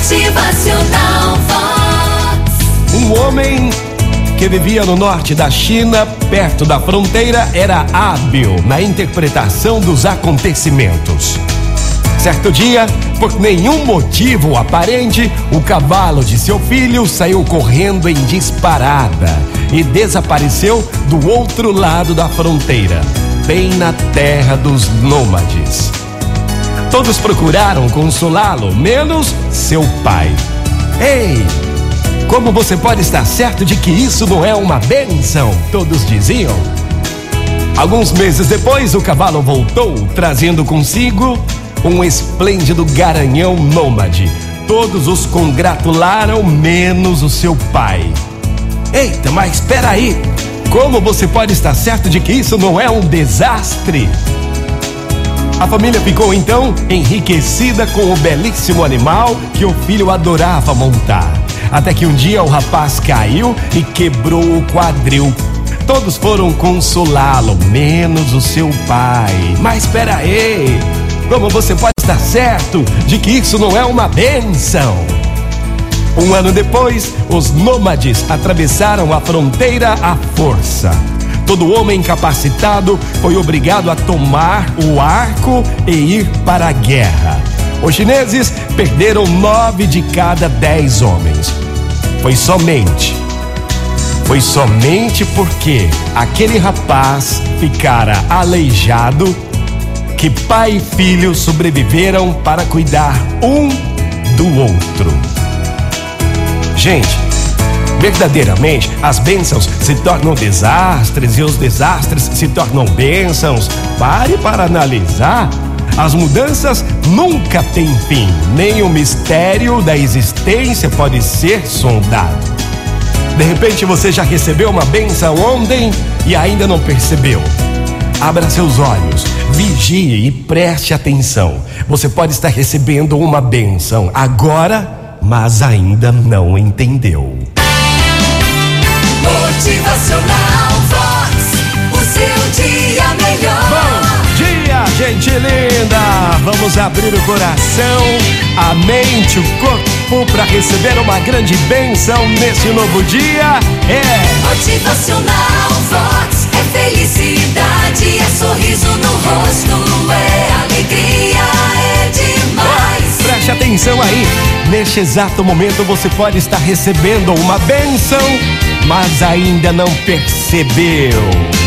Motivacional Vox. Um homem que vivia no norte da China, perto da fronteira, era hábil na interpretação dos acontecimentos. Certo dia, por nenhum motivo aparente, o cavalo de seu filho saiu correndo em disparada e desapareceu do outro lado da fronteira, bem na terra dos nômades. Todos procuraram consolá-lo, menos seu pai. Ei, como você pode estar certo de que isso não é uma benção? Todos diziam. Alguns meses depois, o cavalo voltou, trazendo consigo um esplêndido garanhão nômade. Todos os congratularam, menos o seu pai. Eita, mas espera aí! Como você pode estar certo de que isso não é um desastre? A família ficou então enriquecida com o belíssimo animal que o filho adorava montar. Até que um dia o rapaz caiu e quebrou o quadril. Todos foram consolá-lo, menos o seu pai. Mas espera aí, como você pode estar certo de que isso não é uma benção? Um ano depois, os nômades atravessaram a fronteira à força. Todo homem capacitado foi obrigado a tomar o arco e ir para a guerra. Os chineses perderam nove de cada dez homens. Foi somente, foi somente porque aquele rapaz ficara aleijado que pai e filho sobreviveram para cuidar um do outro. Gente, verdadeiramente as bênçãos se tornam desastres e os desastres se tornam bênçãos. Pare para analisar. As mudanças nunca têm fim, nem o mistério da existência pode ser sondado. De repente você já recebeu uma benção ontem e ainda não percebeu. Abra seus olhos, vigie e preste atenção. Você pode estar recebendo uma benção agora, mas ainda não entendeu. Motivacional Vox. O seu dia melhor. Bom dia, gente linda! Vamos abrir o coração, a mente, o corpo para receber uma grande bênção nesse novo dia. É Motivacional Vox. É felicidade, é sorriso no rosto, é alegria, é demais. Preste atenção aí. Neste exato momento você pode estar recebendo uma bênção, mas ainda não percebeu.